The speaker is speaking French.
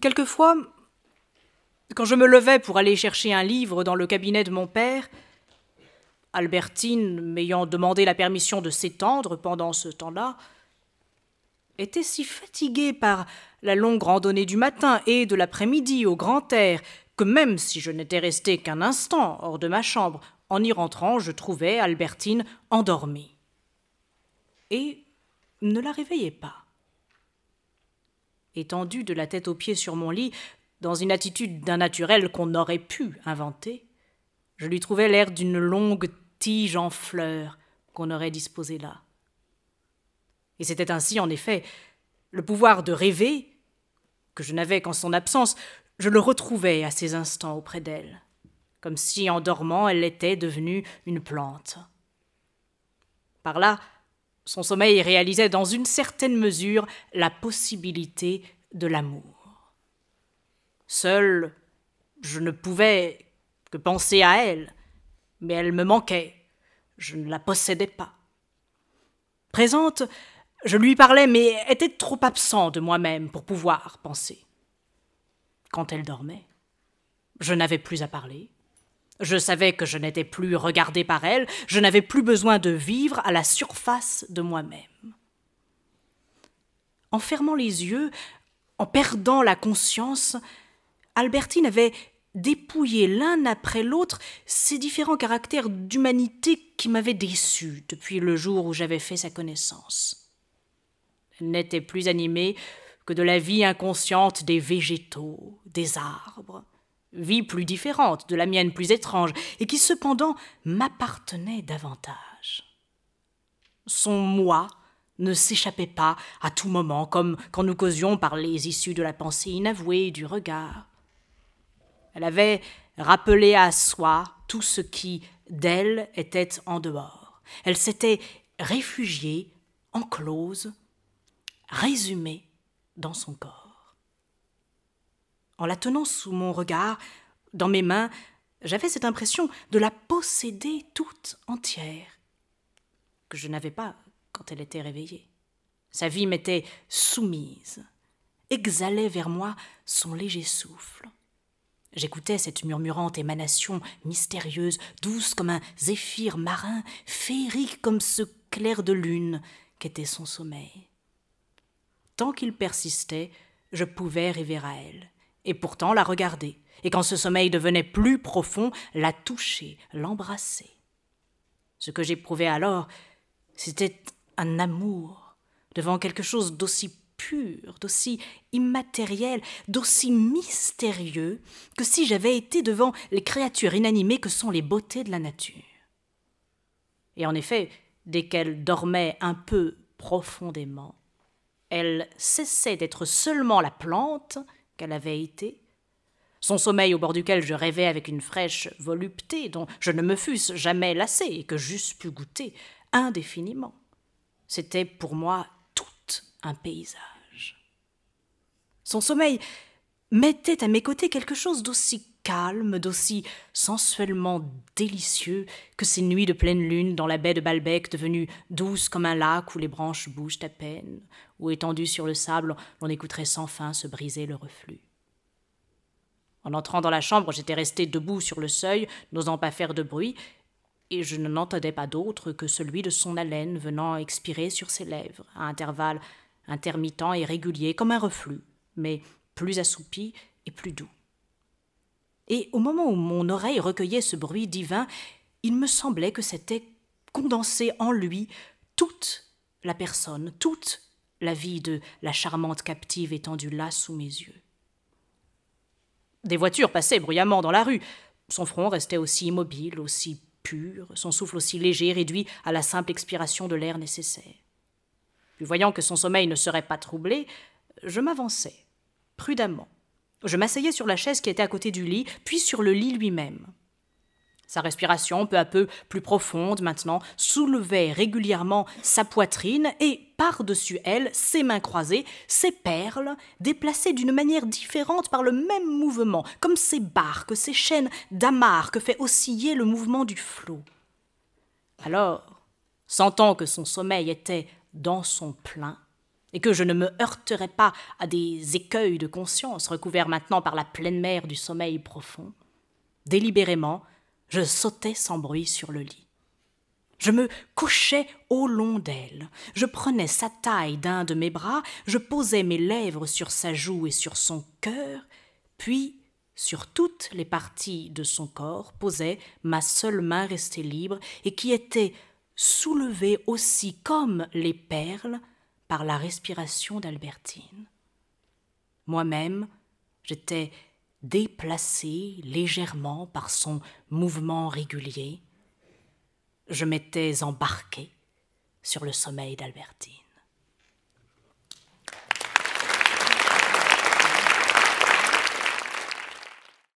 Quelquefois, quand je me levais pour aller chercher un livre dans le cabinet de mon père, Albertine, m'ayant demandé la permission de s'étendre pendant ce temps-là, était si fatiguée par la longue randonnée du matin et de l'après-midi au grand air que même si je n'étais resté qu'un instant hors de ma chambre, en y rentrant, je trouvais Albertine endormie. Et ne la réveillais pas. Étendue de la tête aux pieds sur mon lit, dans une attitude d'un naturel qu'on aurait pu inventer, je lui trouvais l'air d'une longue tige en fleurs qu'on aurait disposée là. Et c'était ainsi, en effet, le pouvoir de rêver, que je n'avais qu'en son absence, je le retrouvais à ces instants auprès d'elle, comme si en dormant elle était devenue une plante. Par là, son sommeil réalisait dans une certaine mesure la possibilité de l'amour. Seul, je ne pouvais que penser à elle, mais elle me manquait, je ne la possédais pas. Présente, je lui parlais, mais était trop absent de moi-même pour pouvoir penser quand elle dormait. Je n'avais plus à parler. Je savais que je n'étais plus regardé par elle, je n'avais plus besoin de vivre à la surface de moi-même. En fermant les yeux, en perdant la conscience, Albertine avait dépouillé l'un après l'autre ces différents caractères d'humanité qui m'avaient déçu depuis le jour où j'avais fait sa connaissance. Elle n'était plus animée que de la vie inconsciente des végétaux, des arbres, vie plus différente de la mienne plus étrange, et qui cependant m'appartenait davantage. Son moi ne s'échappait pas à tout moment, comme quand nous causions par les issues de la pensée inavouée du regard. Elle avait rappelé à soi tout ce qui, d'elle, était en dehors. Elle s'était réfugiée, enclose, résumée dans son corps. En la tenant sous mon regard, dans mes mains, j'avais cette impression de la posséder toute entière, que je n'avais pas quand elle était réveillée. Sa vie m'était soumise, exhalait vers moi son léger souffle. J'écoutais cette murmurante émanation mystérieuse, douce comme un zéphyr marin, féerique comme ce clair de lune qu'était son sommeil. Tant qu'il persistait, je pouvais rêver à elle, et pourtant la regarder, et quand ce sommeil devenait plus profond, la toucher, l'embrasser. Ce que j'éprouvais alors, c'était un amour devant quelque chose d'aussi pur, d'aussi immatériel, d'aussi mystérieux que si j'avais été devant les créatures inanimées que sont les beautés de la nature. Et en effet, dès qu'elle dormait un peu profondément, elle cessait d'être seulement la plante qu'elle avait été. Son sommeil au bord duquel je rêvais avec une fraîche volupté dont je ne me fusse jamais lassé et que j'eusse pu goûter indéfiniment. C'était pour moi tout un paysage. Son sommeil mettait à mes côtés quelque chose d'aussi calme, d'aussi sensuellement délicieux que ces nuits de pleine lune dans la baie de Balbec devenue douce comme un lac où les branches bougent à peine, où étendu sur le sable l'on écouterait sans fin se briser le reflux. En entrant dans la chambre, j'étais resté debout sur le seuil, n'osant pas faire de bruit, et je n'entendais pas d'autre que celui de son haleine venant expirer sur ses lèvres, à intervalles intermittents et réguliers, comme un reflux, mais plus assoupi et plus doux et au moment où mon oreille recueillait ce bruit divin, il me semblait que c'était condensé en lui toute la personne, toute la vie de la charmante captive étendue là sous mes yeux. Des voitures passaient bruyamment dans la rue. Son front restait aussi immobile, aussi pur, son souffle aussi léger, réduit à la simple expiration de l'air nécessaire. Puis voyant que son sommeil ne serait pas troublé, je m'avançai, prudemment, je m'asseyais sur la chaise qui était à côté du lit, puis sur le lit lui-même. Sa respiration, peu à peu plus profonde maintenant, soulevait régulièrement sa poitrine et, par-dessus elle, ses mains croisées, ses perles, déplacées d'une manière différente par le même mouvement, comme ces barques, ces chaînes d'amarre que fait osciller le mouvement du flot. Alors, sentant que son sommeil était dans son plein, et que je ne me heurterais pas à des écueils de conscience recouverts maintenant par la pleine mer du sommeil profond. Délibérément, je sautais sans bruit sur le lit. Je me couchais au long d'elle, je prenais sa taille d'un de mes bras, je posais mes lèvres sur sa joue et sur son cœur, puis sur toutes les parties de son corps posait ma seule main restée libre et qui était soulevée aussi comme les perles par la respiration d'Albertine. Moi-même, j'étais déplacé légèrement par son mouvement régulier. Je m'étais embarqué sur le sommeil d'Albertine.